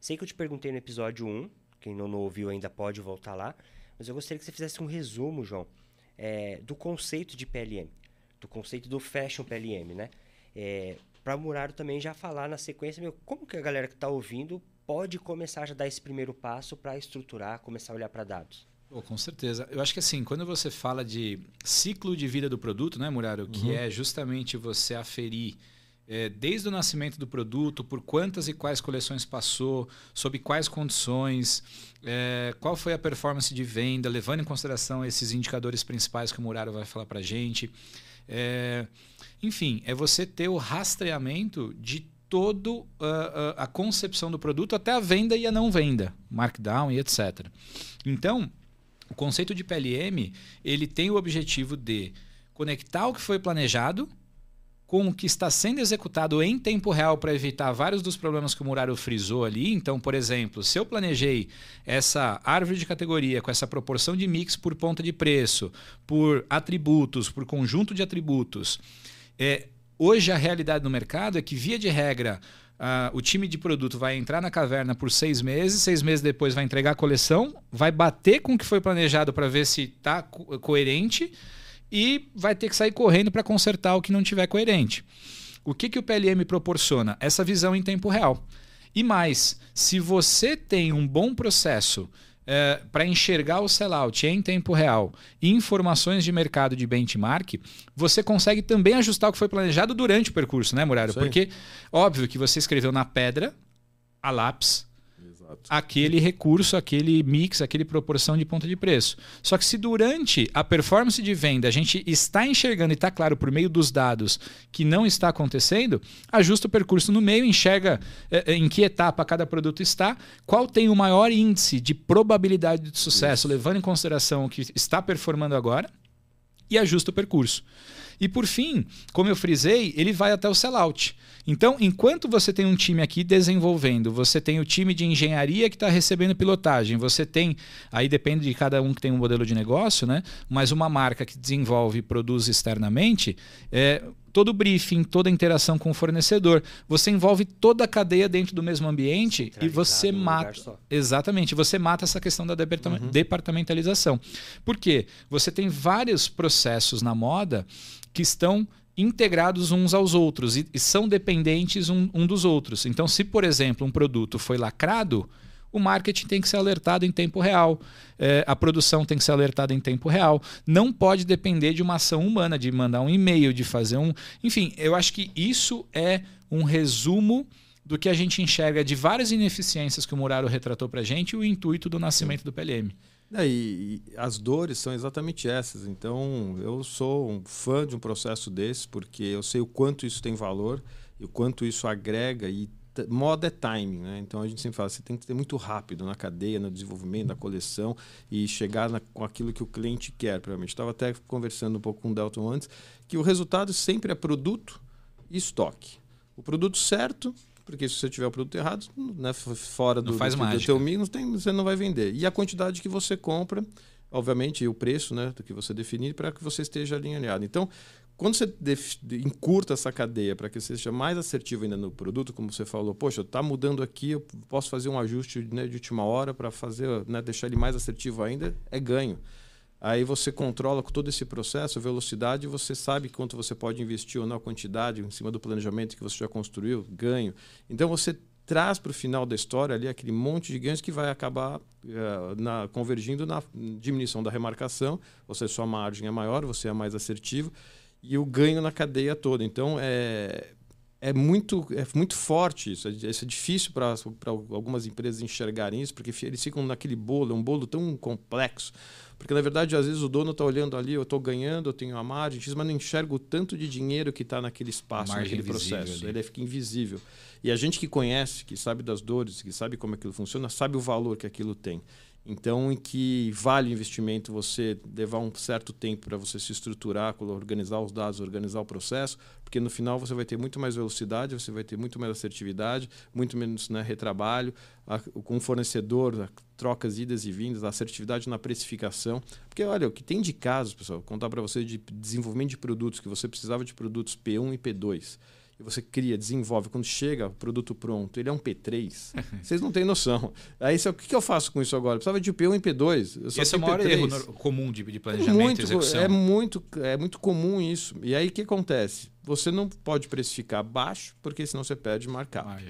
Sei que eu te perguntei no episódio 1, quem não ouviu ainda pode voltar lá. Mas eu gostaria que você fizesse um resumo, João, é, do conceito de PLM, do conceito do Fashion PLM, né? É, para o Muraro também já falar na sequência, meu, como que a galera que está ouvindo pode começar a já dar esse primeiro passo para estruturar, começar a olhar para dados? Oh, com certeza. Eu acho que assim, quando você fala de ciclo de vida do produto, né, Muraro, que uhum. é justamente você aferir é, desde o nascimento do produto, por quantas e quais coleções passou, sob quais condições, é, qual foi a performance de venda, levando em consideração esses indicadores principais que o Muraro vai falar para a gente. É, enfim, é você ter o rastreamento de toda uh, uh, a concepção do produto até a venda e a não venda, markdown e etc. Então, o conceito de PLM ele tem o objetivo de conectar o que foi planejado com o que está sendo executado em tempo real para evitar vários dos problemas que o Muraro frisou ali. Então, por exemplo, se eu planejei essa árvore de categoria com essa proporção de mix por ponta de preço, por atributos, por conjunto de atributos, é, hoje a realidade no mercado é que, via de regra, Uh, o time de produto vai entrar na caverna por seis meses, seis meses depois vai entregar a coleção, vai bater com o que foi planejado para ver se está co coerente e vai ter que sair correndo para consertar o que não tiver coerente. O que, que o PLM proporciona? Essa visão em tempo real. E mais, se você tem um bom processo é, para enxergar o sellout em tempo real e informações de mercado de benchmark, você consegue também ajustar o que foi planejado durante o percurso, né, Muraro? Porque, óbvio que você escreveu na pedra, a lápis, Exato. aquele recurso, aquele mix, aquele proporção de ponta de preço. Só que se durante a performance de venda a gente está enxergando e está claro por meio dos dados que não está acontecendo, ajusta o percurso no meio, enxerga é, em que etapa cada produto está, qual tem o maior índice de probabilidade de sucesso, Isso. levando em consideração o que está performando agora, e ajusta o percurso. E por fim, como eu frisei, ele vai até o sellout. Então, enquanto você tem um time aqui desenvolvendo, você tem o time de engenharia que está recebendo pilotagem, você tem, aí depende de cada um que tem um modelo de negócio, né? Mas uma marca que desenvolve e produz externamente, é, todo o briefing, toda a interação com o fornecedor. Você envolve toda a cadeia dentro do mesmo ambiente e você mata. Exatamente, você mata essa questão da uhum. departamentalização. Por quê? Você tem vários processos na moda que estão integrados uns aos outros e, e são dependentes um, um dos outros. Então, se, por exemplo, um produto foi lacrado, o marketing tem que ser alertado em tempo real, é, a produção tem que ser alertada em tempo real. Não pode depender de uma ação humana, de mandar um e-mail, de fazer um. Enfim, eu acho que isso é um resumo do que a gente enxerga de várias ineficiências que o Muraro retratou para a gente e o intuito do nascimento do PLM. É, e, e, as dores são exatamente essas. Então, eu sou um fã de um processo desse, porque eu sei o quanto isso tem valor e o quanto isso agrega. E moda é timing, né? Então, a gente sempre fala, você tem que ter muito rápido na cadeia, no desenvolvimento, na coleção e chegar na, com aquilo que o cliente quer. Provavelmente. Estava até conversando um pouco com o Delton antes, que o resultado sempre é produto e estoque. O produto certo porque se você tiver o produto errado, né, fora do, não faz do, do teu tem, você não vai vender. E a quantidade que você compra, obviamente, e o preço né, do que você definir para que você esteja alinhado. Então, quando você encurta essa cadeia para que você seja mais assertivo ainda no produto, como você falou, poxa, está mudando aqui, eu posso fazer um ajuste né, de última hora para fazer, né, deixar ele mais assertivo ainda, é ganho. Aí você controla todo esse processo, velocidade, você sabe quanto você pode investir ou não, a quantidade em cima do planejamento que você já construiu, ganho. Então você traz para o final da história ali aquele monte de ganhos que vai acabar uh, na, convergindo na diminuição da remarcação, ou seja, sua margem é maior, você é mais assertivo, e o ganho na cadeia toda. Então é, é muito, é muito forte isso. É, isso é difícil para algumas empresas enxergarem isso, porque eles ficam naquele bolo, é um bolo tão complexo. Porque, na verdade, às vezes o dono está olhando ali, eu estou ganhando, eu tenho a margem, mas não enxerga o tanto de dinheiro que está naquele espaço, naquele processo. Ali. Ele fica invisível. E a gente que conhece, que sabe das dores, que sabe como aquilo funciona, sabe o valor que aquilo tem. Então, em que vale o investimento você levar um certo tempo para você se estruturar, organizar os dados, organizar o processo, porque no final você vai ter muito mais velocidade, você vai ter muito mais assertividade, muito menos né, retrabalho, a, com o fornecedor, a, trocas idas e vindas, a assertividade na precificação. Porque, olha, o que tem de casos, pessoal, contar para você de desenvolvimento de produtos, que você precisava de produtos P1 e P2 e você cria, desenvolve, quando chega o produto pronto, ele é um P3, [laughs] vocês não têm noção. Aí o que, eu faço com isso agora? Eu precisava de P1 e P2. Esse é o maior P3. erro comum de, de planejamento é muito, e execução. É muito, é muito comum isso. E aí o que acontece? Você não pode precificar baixo, porque senão você perde marcar.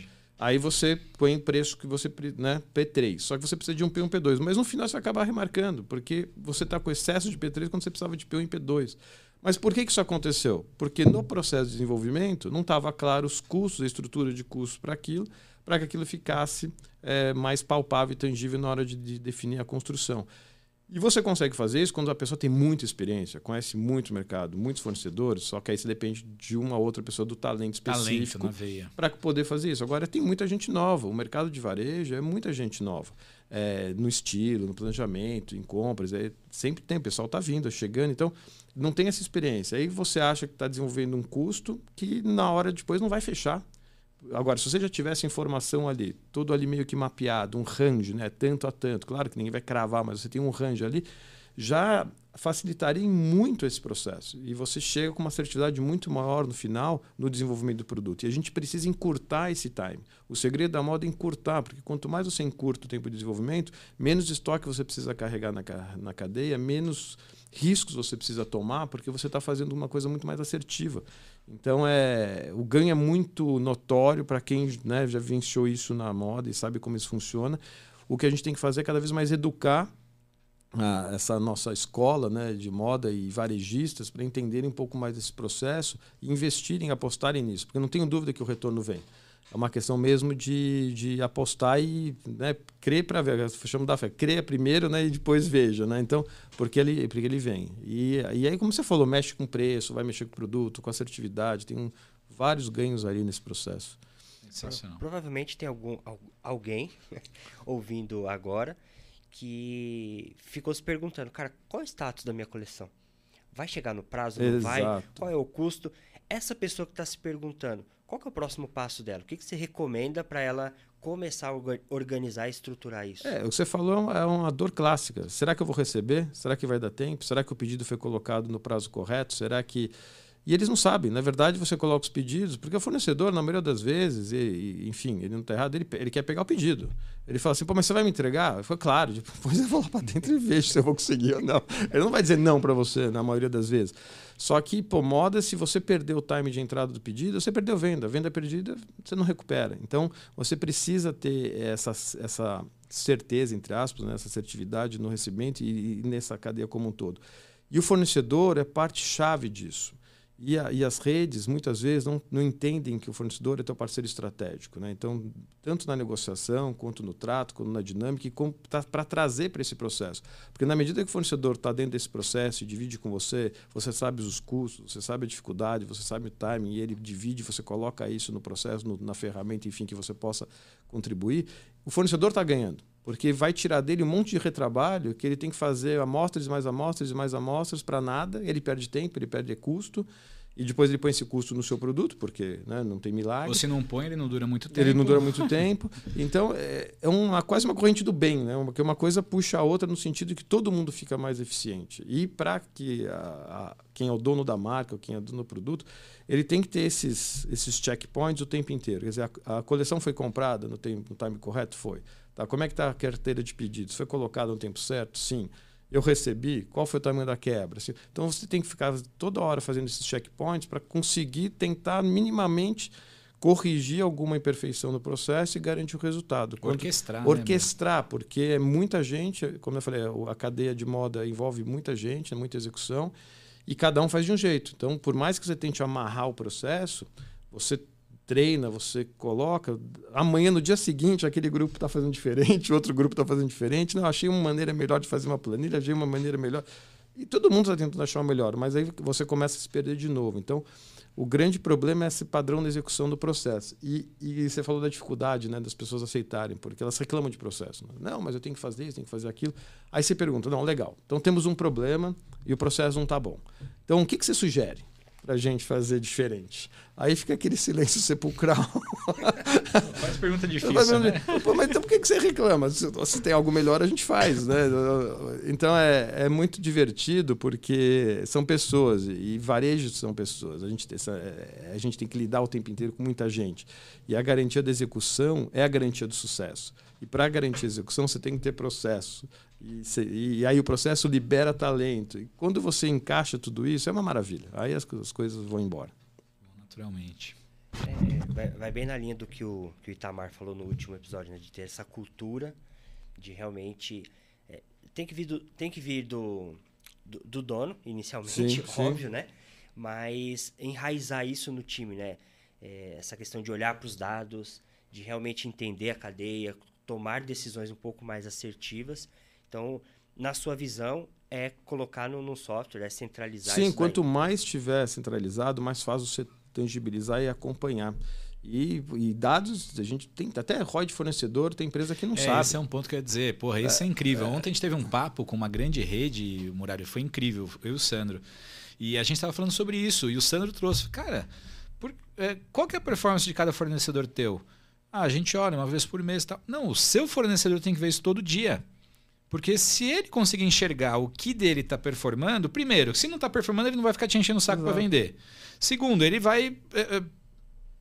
Aí você põe o preço que você, né, P3. Só que você precisa de um P1 e P2. Mas no final você vai acabar remarcando, porque você está com excesso de P3 quando você precisava de P1 e P2. Mas por que isso aconteceu? Porque no processo de desenvolvimento não estava claro os custos, a estrutura de custos para aquilo, para que aquilo ficasse é, mais palpável e tangível na hora de, de, definir a construção. E você consegue fazer isso quando a pessoa tem muita experiência, conhece muito o mercado, muitos fornecedores, só que aí você depende de uma outra pessoa do talento específico para poder fazer isso. Agora, tem muita gente nova. O mercado de varejo é muita gente nova. É, no estilo, no planejamento, em compras. É, sempre tem, o pessoal está vindo, chegando. Então, não tem essa experiência. Aí você acha que está desenvolvendo um custo que na hora depois não vai fechar. Agora, se você já tivesse informação ali, tudo ali meio que mapeado, um range, né, tanto a tanto, claro que ninguém vai cravar, mas você tem um range ali, já facilitaria muito esse processo. E você chega com uma assertividade muito maior no final no desenvolvimento do produto. E a gente precisa encurtar esse time. O segredo da moda é encurtar, porque quanto mais você encurta o tempo de desenvolvimento, menos estoque você precisa carregar na, na cadeia, menos riscos você precisa tomar, porque você está fazendo uma coisa muito mais assertiva. Então, é, o ganho é muito notório para quem né, já venceu isso na moda e sabe como isso funciona. O que a gente tem que fazer é cada vez mais educar a, essa nossa escola né, de moda e varejistas para entenderem um pouco mais desse processo e investirem, apostarem nisso, porque não tenho dúvida que o retorno vem. É uma questão mesmo de, de apostar e né, crer para ver. Fechamos da fé. Creia primeiro né, e depois veja. Né? Então, porque ele, porque ele vem. E, e aí, como você falou, mexe com preço, vai mexer com o produto, com assertividade. Tem um, vários ganhos ali nesse processo. Provavelmente tem algum, alguém [laughs] ouvindo agora que ficou se perguntando, cara, qual é o status da minha coleção? Vai chegar no prazo? Não Exato. vai? Qual é o custo? Essa pessoa que está se perguntando, qual é o próximo passo dela? O que, que você recomenda para ela começar a organizar e estruturar isso? É, o que você falou é uma dor clássica. Será que eu vou receber? Será que vai dar tempo? Será que o pedido foi colocado no prazo correto? Será que e eles não sabem. Na verdade, você coloca os pedidos, porque o fornecedor, na maioria das vezes, e, e, enfim, ele não está errado, ele, ele quer pegar o pedido. Ele fala assim, pô, mas você vai me entregar? Falo, claro. [laughs] Depois eu vou lá para dentro e vejo se eu vou conseguir ou não. Ele não vai dizer não para você, na maioria das vezes. Só que, pô, moda, se você perder o time de entrada do pedido, você perdeu venda. Venda perdida, você não recupera. Então, você precisa ter essa, essa certeza, entre aspas, né, essa assertividade no recebimento e, e nessa cadeia como um todo. E o fornecedor é parte-chave disso. E, a, e, as redes, muitas vezes, não, não entendem que o fornecedor é teu parceiro estratégico. Né? Então, tanto na negociação, quanto no trato, quanto na dinâmica, tá, para trazer para esse processo. Porque, na medida que o fornecedor está dentro desse processo e divide com você, você sabe os custos, você sabe a dificuldade, você sabe o timing, e ele divide, você coloca isso no processo, no, na ferramenta, enfim, que você possa contribuir, o fornecedor está ganhando. Porque vai tirar dele um monte de retrabalho que ele tem que fazer amostras e mais amostras e mais amostras para nada, ele perde tempo, ele perde custo. E depois ele põe esse custo no seu produto, porque né, não tem milagre. Ou se não põe, ele não dura muito tempo. Ele não dura muito tempo. Então, é, é uma, quase uma corrente do bem, né? Porque uma coisa puxa a outra no sentido de que todo mundo fica mais eficiente. E para que a, a, quem é o dono da marca, ou quem é o dono do produto, ele tem que ter esses, esses checkpoints o tempo inteiro. Quer dizer, a, a coleção foi comprada no, tempo, no time correto? Foi. Tá, como é que está a carteira de pedidos? Foi colocada no tempo certo? Sim eu recebi, qual foi o tamanho da quebra. Então você tem que ficar toda hora fazendo esses checkpoints para conseguir tentar minimamente corrigir alguma imperfeição no processo e garantir o resultado. Quando, orquestrar. Orquestrar, né, porque é muita gente, como eu falei, a cadeia de moda envolve muita gente, é muita execução, e cada um faz de um jeito. Então, por mais que você tente amarrar o processo, você treina, você coloca. Amanhã, no dia seguinte, aquele grupo está fazendo diferente, [laughs] outro grupo está fazendo diferente. Não, achei uma maneira melhor de fazer uma planilha, achei uma maneira melhor. E todo mundo está tentando achar uma melhor, mas aí você começa a se perder de novo. Então, o grande problema é esse padrão de execução do processo. E, e você falou da dificuldade né, das pessoas aceitarem, porque elas reclamam de processo. Né? Não, mas eu tenho que fazer isso, tenho que fazer aquilo. Aí você pergunta: não, legal. Então temos um problema e o processo não está bom. Então, o que, que você sugere? Para a gente fazer diferente. Aí fica aquele silêncio sepulcral. [laughs] Faz pergunta difícil, né? mas então por que, você reclama? Se, se, tem algo melhor, a gente faz, né? Então é, é muito divertido porque são pessoas e varejos são pessoas. A gente, tem, a gente tem que lidar o tempo inteiro com muita gente. E a garantia da execução é a garantia do sucesso. E para garantir a execução, você tem que ter processo. E, e, aí o processo libera talento. E quando você encaixa tudo isso, é uma maravilha. Aí as, as coisas vão embora. Naturalmente. É, vai, vai, bem na linha do que o, que o Itamar falou no último episódio, né? de ter essa cultura de realmente. É, tem que vir do, tem que vir do, do, do dono, inicialmente, sim, óbvio, sim. né? Mas enraizar isso no time, né? É, essa questão de olhar para os dados, de realmente entender a cadeia, tomar decisões um pouco mais assertivas. Então, na sua visão, é colocar no, no software, é centralizar Sim, isso quanto daí. mais estiver centralizado, mais fácil você tangibilizar e acompanhar. E, e dados, a gente tem até ROI de fornecedor, tem empresa que não É, sabe. esse é um ponto que eu ia dizer. Porra, isso é, incrível. Ontem a gente teve um papo com uma grande rede, Muralha, foi incrível, eu e o Sandro. E a gente estava falando sobre isso, e o Sandro trouxe, cara, por- é, qual que é a performance de cada fornecedor teu? Ah, a gente olha uma vez por mês e tal. Não, o seu fornecedor tem que ver isso todo dia. Porque se ele conseguir enxergar o que dele está performando, primeiro, se não está performando, ele não vai ficar te enchendo o saco para vender. Segundo, ele vai é, é,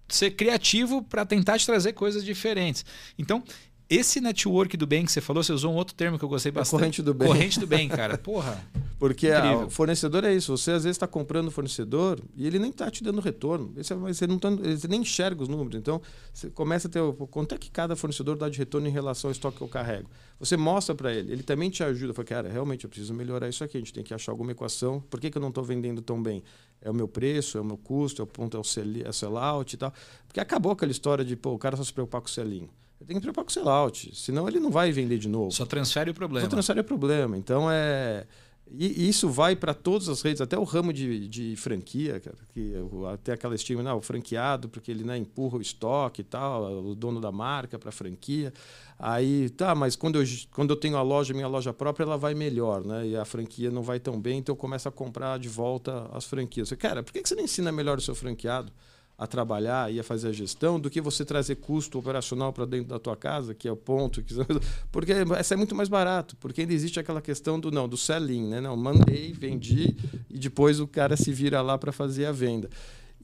ser criativo para tentar te trazer coisas diferentes. Então, esse network do bem que você falou, você usou um outro termo que eu gostei bastante. corrente do bem. Corrente do bem, cara. [laughs] Porra. Porque a- Incrível. o fornecedor é isso. Você às vezes está comprando o fornecedor e ele nem está te dando retorno. Esse é- Você, não tá, você nem enxerga os números. Então, você começa a ter. Quanto é que cada fornecedor dá de retorno em relação ao estoque que eu carrego? Você mostra para ele. Ele também te ajuda. Fala, cara, realmente eu preciso melhorar isso aqui. A gente tem que achar alguma equação. Por que, que eu não estou vendendo tão bem? É o meu preço, é o meu custo, é o ponto, é o sell, é sellout e tal. Porque acabou aquela história de, pô, o cara só se preocupar com o selling. Ele tem que preocupar com o sellout. Senão ele não vai vender de novo. Só transfere o problema. Só transfere é problema. Então é. E isso vai para todas as redes, até o ramo de, de franquia, cara, que o- até aquela estigma, não, o franqueado, porque ele né, empurra o estoque e tal, o dono da marca para a franquia. Aí, tá, mas quando eu, quando eu tenho a loja, minha loja própria, ela vai melhor, né? E a franquia não vai tão bem, então eu começo a comprar de volta as franquias. Você, cara, por que você não ensina melhor o seu franqueado? A trabalhar e a fazer a gestão do que você trazer custo operacional para dentro da tua casa, que é o ponto. Que... [laughs] Porque essa é muito mais barato, porque ainda existe aquela questão do não, do selling, né? Não, mandei, vendi e depois o cara se vira lá para fazer a venda.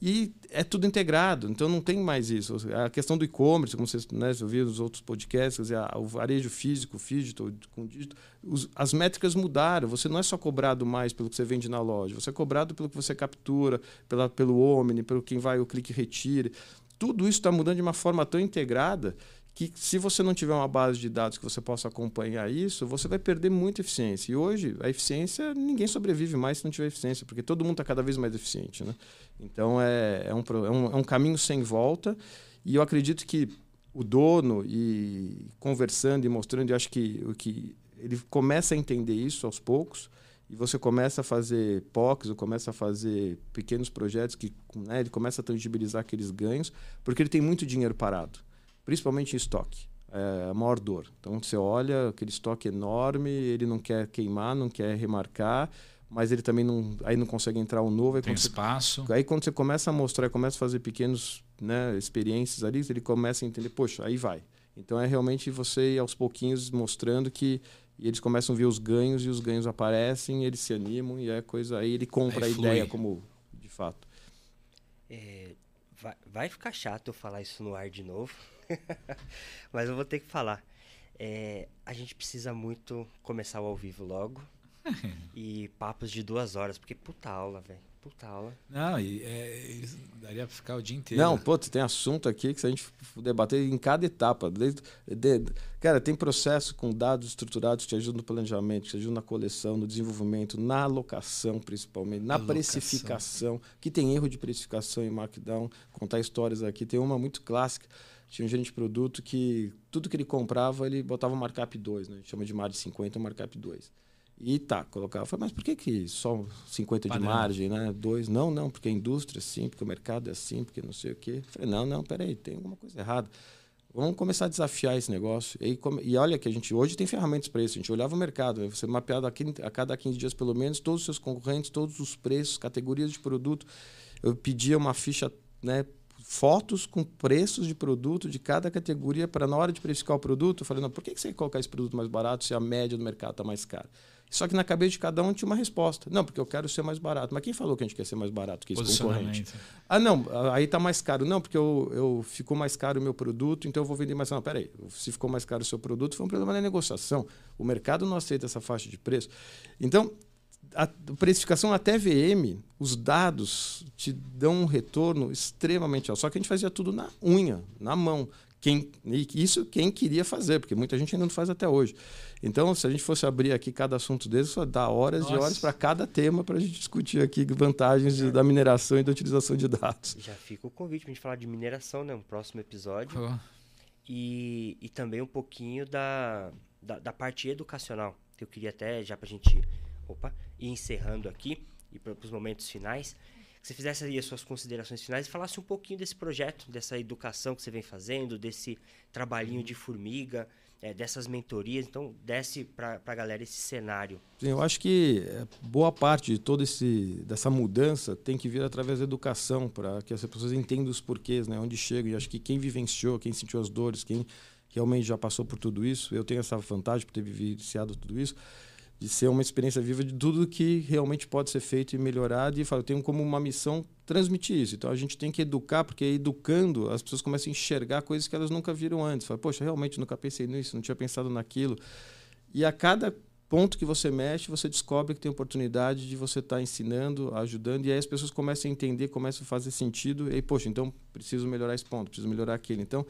E é tudo integrado, então não tem mais isso. A questão do e-commerce, como vocês né, ouviram nos outros podcasts, dizer, o varejo físico, digital, com dígito, as métricas mudaram. Você não é só cobrado mais pelo que você vende na loja, você é cobrado pelo que você captura, pela, pelo Omni, pelo quem vai o clique retire. Tudo isso está mudando de uma forma tão integrada que se você não tiver uma base de dados que você possa acompanhar isso, você vai perder muita eficiência. E hoje, a eficiência, ninguém sobrevive mais se não tiver eficiência, porque todo mundo está cada vez mais eficiente. Né? Então, é, é, um, é, um, é um caminho sem volta. E eu acredito que o dono, e conversando e mostrando, eu acho que, o que ele começa a entender isso aos poucos, e você começa a fazer POCs, ou começa a fazer pequenos projetos que né, ele começa a tangibilizar aqueles ganhos, porque ele tem muito dinheiro parado principalmente em estoque. É a maior dor. Então você olha aquele estoque enorme, ele não quer queimar, não quer remarcar, mas ele também não, aí não consegue entrar um novo. Aí Tem quando, você, espaço. aí quando você começa a mostrar, começa a fazer pequenos né, experiências ali, ele começa a entender, poxa, aí vai. Então é realmente você ir aos pouquinhos mostrando que e eles começam a ver os ganhos e os ganhos aparecem, eles se animam e é coisa aí ele compra Aí a flui. ideia como de fato. É, vai, vai ficar chato eu falar isso no ar de novo, [laughs] mas eu vou ter que falar. É, a gente precisa muito começar o ao vivo logo [laughs] e papos de duas horas, porque puta aula, velho. Puta aula. Não, e é, daria pra ficar o dia inteiro. Não, pô, tem assunto aqui que se a gente debater em cada etapa. Desde, de- cara, tem processo com dados estruturados que te ajudam no planejamento, que te ajudam na coleção, no desenvolvimento, na alocação, principalmente, na Alocação. precificação, que tem erro de precificação em Markdown. Contar histórias aqui. Tem uma muito clássica. Tinha um gerente de produto que tudo que ele comprava, ele botava um markup 2, né? A gente chama de margem 50, markup 2. E tá, colocava. Eu falei, mas por que, que só 50 de Padrão. margem, né? Dois? Não, não, porque a indústria é assim, porque o mercado é assim, porque não sei o quê. Eu falei, não, não, peraí, tem alguma coisa errada. Vamos começar a desafiar esse negócio. E, e olha que a gente hoje tem ferramentas para isso. A gente olhava o mercado, né? você mapeava a cada 15 dias pelo menos todos os seus concorrentes, todos os preços, categorias de produto. Eu pedia uma ficha, né, fotos com preços de produto de cada categoria para na hora de precificar o produto, eu falei, não, por que você colocar esse produto mais barato se a média do mercado está mais cara? Só que na cabeça de cada um tinha uma resposta. Não, porque eu quero ser mais barato. Mas quem falou que a gente quer ser mais barato que esse concorrente? Ah, não, aí está mais caro. Não, porque eu, eu ficou mais caro o meu produto, então eu vou vender mais. Não, peraí, se ficou mais caro o seu produto, foi um problema na negociação. O mercado não aceita essa faixa de preço. Então, a precificação até VM, os dados te dão um retorno extremamente alto. Só que a gente fazia tudo na unha, na mão. Quem, e isso quem queria fazer, porque muita gente ainda não faz até hoje. Então, se a gente fosse abrir aqui cada assunto desse, só dá horas e Nossa. horas para cada tema para a gente discutir aqui vantagens de- da mineração e da utilização de dados. Já fica o convite pra gente falar de mineração, né? Um próximo episódio. Pô, E, e também um pouquinho da, da, da parte educacional. que eu queria até, já para a gente opa, ir encerrando aqui e para os momentos finais, que você fizesse aí as suas considerações finais e falasse um pouquinho desse projeto, dessa educação que você vem fazendo, desse trabalhinho de formiga, é, dessas mentorias. Então, desce para a galera esse cenário. Sim, eu acho que é, boa parte de toda esse dessa mudança tem que vir através da educação, para que as pessoas entendam os porquês, né, onde chegam. E acho que quem vivenciou, quem sentiu as dores, quem realmente já passou por tudo isso, eu tenho essa vantagem por ter vivenciado tudo isso de ser uma experiência viva de tudo que realmente pode ser feito e melhorado. E eu tenho como uma missão transmitir isso. Então a gente tem que educar, porque educando as pessoas começam a enxergar coisas que elas nunca viram antes. Fala, poxa, realmente nunca pensei nisso, não tinha pensado naquilo. E a cada ponto que você mexe, você descobre que tem oportunidade de você estar tá ensinando, ajudando, e aí as pessoas começam a entender, começam a fazer sentido, e poxa, então preciso melhorar esse ponto, preciso melhorar aquele. Então,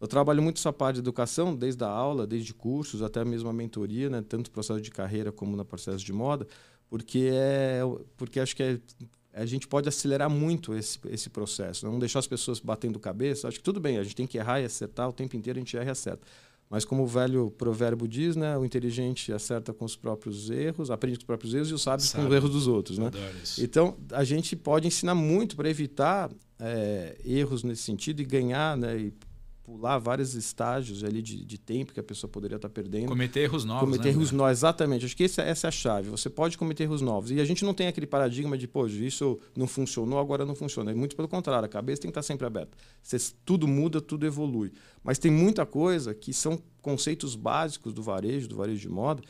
eu trabalho muito essa parte de educação, desde a aula, desde cursos, até mesmo a mentoria, né? tanto no processo de carreira como no processo de moda, porque, é, porque acho que é, a gente pode acelerar muito esse, esse processo, não deixar as pessoas batendo cabeça. Acho que tudo bem, a gente tem que errar e acertar, o tempo inteiro a gente erra e acerta. Mas como o velho provérbio diz, né, o inteligente acerta com os próprios erros, aprende com os próprios erros e o sábio Sabe. com os erros dos outros. Né? Então, a gente pode ensinar muito para evitar é, erros nesse sentido e ganhar né, e pular vários estágios ali de, de tempo que a pessoa poderia estar perdendo. Cometer erros novos. Cometer né, erros novos, exatamente. Acho que essa, essa é a chave. Você pode cometer erros novos. E a gente não tem aquele paradigma de, pô, isso não funcionou, agora não funciona. É muito pelo contrário, a cabeça tem que estar sempre aberta. Você, tudo muda, tudo evolui. Mas tem muita coisa que são conceitos básicos do varejo, do varejo de moda,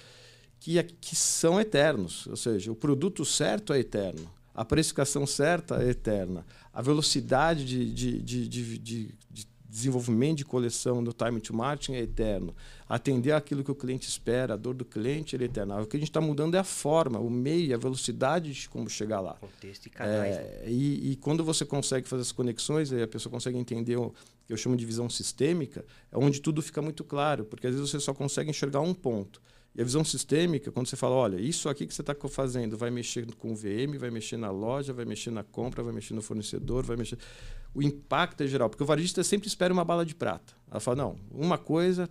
que, que são eternos. Ou seja, o produto certo é eterno. A precificação certa é eterna. A velocidade de, de, de, de, de, de desenvolvimento de coleção no time to marketing é eterno. Atender aquilo que o cliente espera, a dor do cliente é eterna. O que a gente está mudando é a forma, o meio, a velocidade de como chegar lá. Contexto e canais. É, né? e, e, quando você consegue fazer as conexões, a pessoa consegue entender o que eu chamo de visão sistêmica, é onde tudo fica muito claro, porque às vezes você só consegue enxergar um ponto. E a visão sistêmica, quando você fala, olha, isso aqui que você está fazendo vai mexer com o VM, vai mexer na loja, vai mexer na compra, vai mexer no fornecedor, vai mexer. O impacto é geral, porque o varejista sempre espera uma bala de prata. Ela fala, não, uma coisa,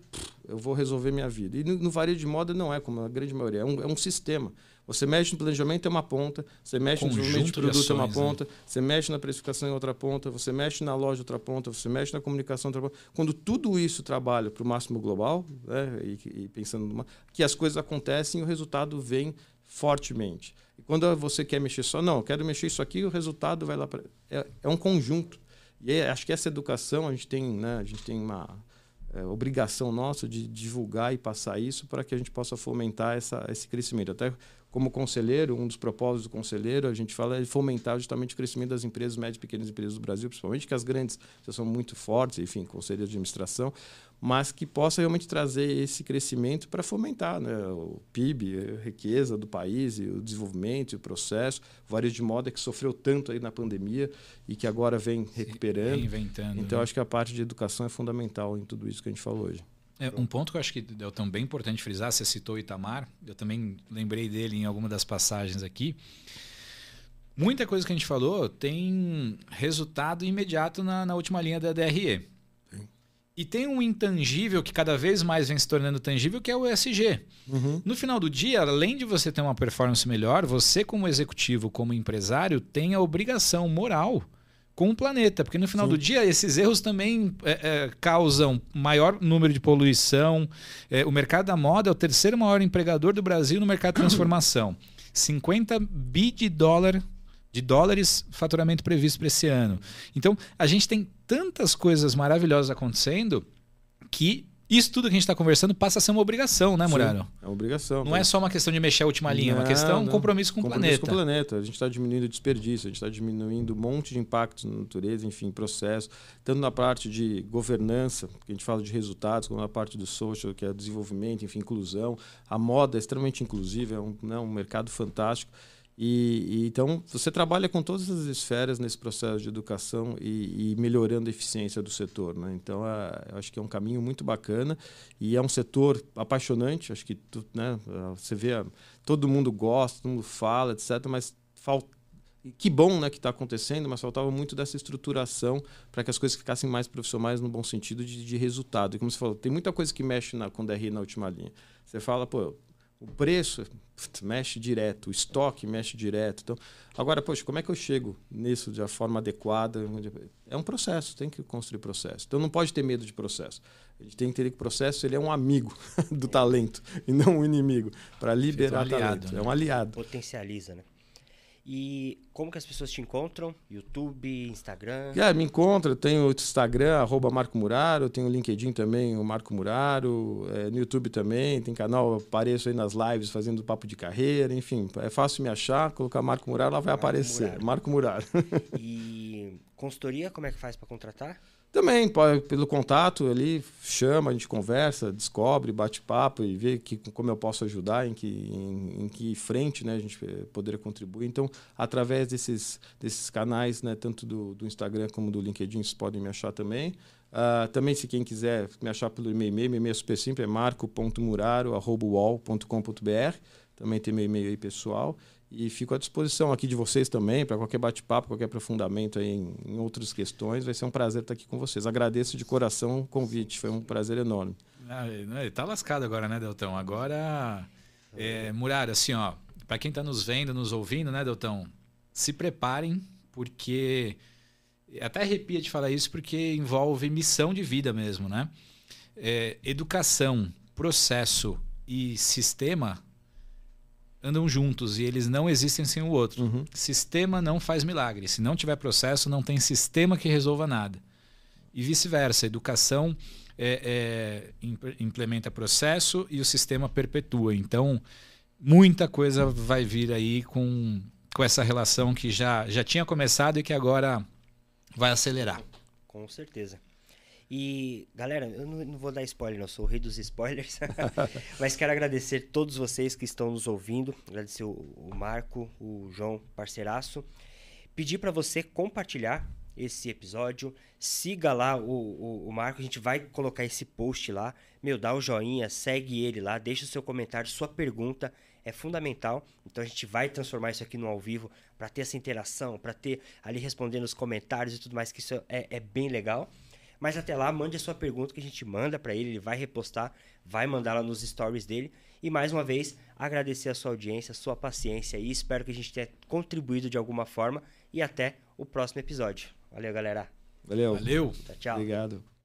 eu vou resolver minha vida. E no, varejo de moda não é, como a grande maioria, é um, é um sistema. Você mexe no planejamento é uma ponta, você mexe Conjunto no desenvolvimento de produto ações, é uma ponta, né? você mexe na precificação em outra ponta, você mexe na loja outra ponta, você mexe na comunicação outra ponta. Quando tudo isso trabalha para o máximo global, né, e, e, pensando numa, que as coisas acontecem e o resultado vem fortemente. E quando você quer mexer só, não, eu quero mexer isso aqui, o resultado vai lá para é, é um conjunto. E acho que essa educação a gente tem, né, a gente tem uma é, obrigação nossa de divulgar e passar isso para que a gente possa fomentar essa, esse crescimento. Até como conselheiro, um dos propósitos do conselheiro, a gente fala é fomentar justamente o crescimento das empresas, médias e pequenas empresas do Brasil, principalmente que as grandes já são muito fortes, enfim, conselho de administração, mas que possa realmente trazer esse crescimento para fomentar né, o PIB, a riqueza do país, e o desenvolvimento, e o processo. O varejo de moda que sofreu tanto aí na pandemia e que agora vem recuperando. Reinventando. Então, né? acho que a parte de educação é fundamental em tudo isso que a gente falou hoje. É, um ponto que eu acho que é também importante frisar, você citou o Itamar, eu também lembrei dele em alguma das passagens aqui. Muita coisa que a gente falou tem resultado imediato na, na última linha da DRE. E tem um intangível que cada vez mais vem se tornando tangível, que é o ESG. Uhum. No final do dia, além de você ter uma performance melhor, você, como executivo, como empresário, tem a obrigação moral com o planeta, porque no final Sim. do dia esses erros também é, é, causam maior número de poluição. É, o mercado da moda é o terceiro maior empregador do Brasil no mercado de transformação. [clears throat] 50 bi de dólar de dólares faturamento previsto para esse ano. Então, a gente tem tantas coisas maravilhosas acontecendo que isso tudo que a gente está conversando passa a ser uma obrigação, né, Muraro? é uma obrigação. Não é só uma questão de mexer a última linha, é uma questão, um compromisso com compromisso o planeta. com o planeta. A gente está diminuindo o desperdício, a gente está diminuindo um monte de impactos na natureza, enfim, processo. Tanto na parte de governança, que a gente fala de resultados, como na parte do social, que é desenvolvimento, enfim, inclusão. A moda é extremamente inclusiva, é um, né, um mercado fantástico. E, e, então você trabalha com todas as esferas nesse processo de educação e, e melhorando a eficiência do setor. Né? Então é, acho que é um caminho muito bacana e é um setor apaixonante. Acho que tu, né, você vê todo mundo gosta, todo mundo fala, etc. Mas falta que bom né, que está acontecendo, mas faltava muito dessa estruturação para que as coisas ficassem mais profissionais no bom sentido de, de resultado. E como você falou, tem muita coisa que mexe na, com DRI na última linha. Você fala, pô, O preço mexe direto, o estoque mexe direto. Então, agora, poxa, como é que eu chego nisso de forma adequada? É um processo, tem que construir processo. Então, não pode ter medo de processo. A gente tem que entender que o processo ele é um amigo [laughs] do talento e não um inimigo para liberar um aliado, talento. Né? É um aliado. Potencializa, né? E como que as pessoas te encontram? YouTube, Instagram? É, me encontra, tenho o Instagram, arroba Marco Muraro, tenho o LinkedIn também, o Marco Muraro, é, no YouTube também, tem canal, apareço aí nas lives fazendo papo de carreira, enfim, é fácil me achar, colocar Marco Muraro, lá vai Marco aparecer. Muraro. Marco Muraro. E consultoria, como é que faz para contratar? Também, pelo contato ali, chama, a gente conversa, descobre, bate papo e vê que, como eu posso ajudar, em que, em, em que frente né, a gente eh, poderia contribuir. Então, através desses, desses canais, né, tanto do, do Instagram como do LinkedIn, vocês podem me achar também. Uh, também, se quem quiser me achar pelo e-mail, meu e-mail é super simples, é marco.muraro.wall.com.br. Também tem meu e-mail aí pessoal. E fico à disposição aqui de vocês também, para qualquer bate-papo, qualquer aprofundamento em, em, outras questões. Vai ser um prazer estar aqui com vocês. Agradeço de coração o convite, foi um prazer enorme. Ah, ele tá lascado agora, né, Deltão? Agora, é, assim, ó, para quem está nos vendo, nos ouvindo, né, Deltão? Se preparem, porque. Até arrepia de falar isso, porque envolve missão de vida mesmo, né? É, educação, processo e sistema andam juntos e eles não existem sem o outro. Uhum. Sistema não faz milagre. Se não tiver processo, não tem sistema que resolva nada. E vice-versa. Educação é, é, implementa processo e o sistema perpetua. Então, muita coisa vai vir aí com, com essa relação que já, já tinha começado e que agora vai acelerar. Com certeza. E, galera, eu não, não, vou dar spoiler, não, sou o rei dos spoilers. [laughs] Mas quero agradecer todos vocês que estão nos ouvindo. Agradecer o, o Marco, o João, parceiraço. Pedir para você compartilhar esse episódio. Siga lá o, o, o, Marco, a gente vai colocar esse post lá. Meu, dá o joinha, segue ele lá, deixa o seu comentário, sua pergunta é fundamental. Então a gente vai transformar isso aqui no ao vivo para ter essa interação, para ter ali respondendo os comentários e tudo mais, que isso é, é bem legal. Mas até lá, mande a sua pergunta que a gente manda para ele, ele vai repostar, vai mandar lá nos stories dele. E mais uma vez, agradecer a sua audiência, a sua paciência e espero que a gente tenha contribuído de alguma forma. E até o próximo episódio. Valeu, galera. Valeu. Valeu. Tchau, tchau. Obrigado.